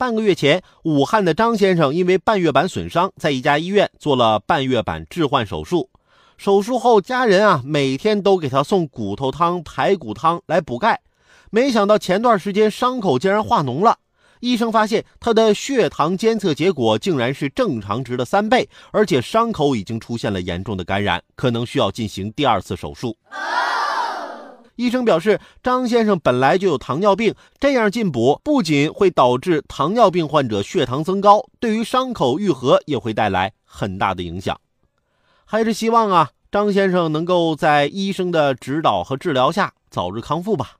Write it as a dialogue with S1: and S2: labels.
S1: 半个月前，武汉的张先生因为半月板损伤，在一家医院做了半月板置换手术。手术后，家人啊每天都给他送骨头汤、排骨汤来补钙。没想到前段时间伤口竟然化脓了，医生发现他的血糖监测结果竟然是正常值的三倍，而且伤口已经出现了严重的感染，可能需要进行第二次手术。医生表示，张先生本来就有糖尿病，这样进补不仅会导致糖尿病患者血糖增高，对于伤口愈合也会带来很大的影响。还是希望啊，张先生能够在医生的指导和治疗下早日康复吧。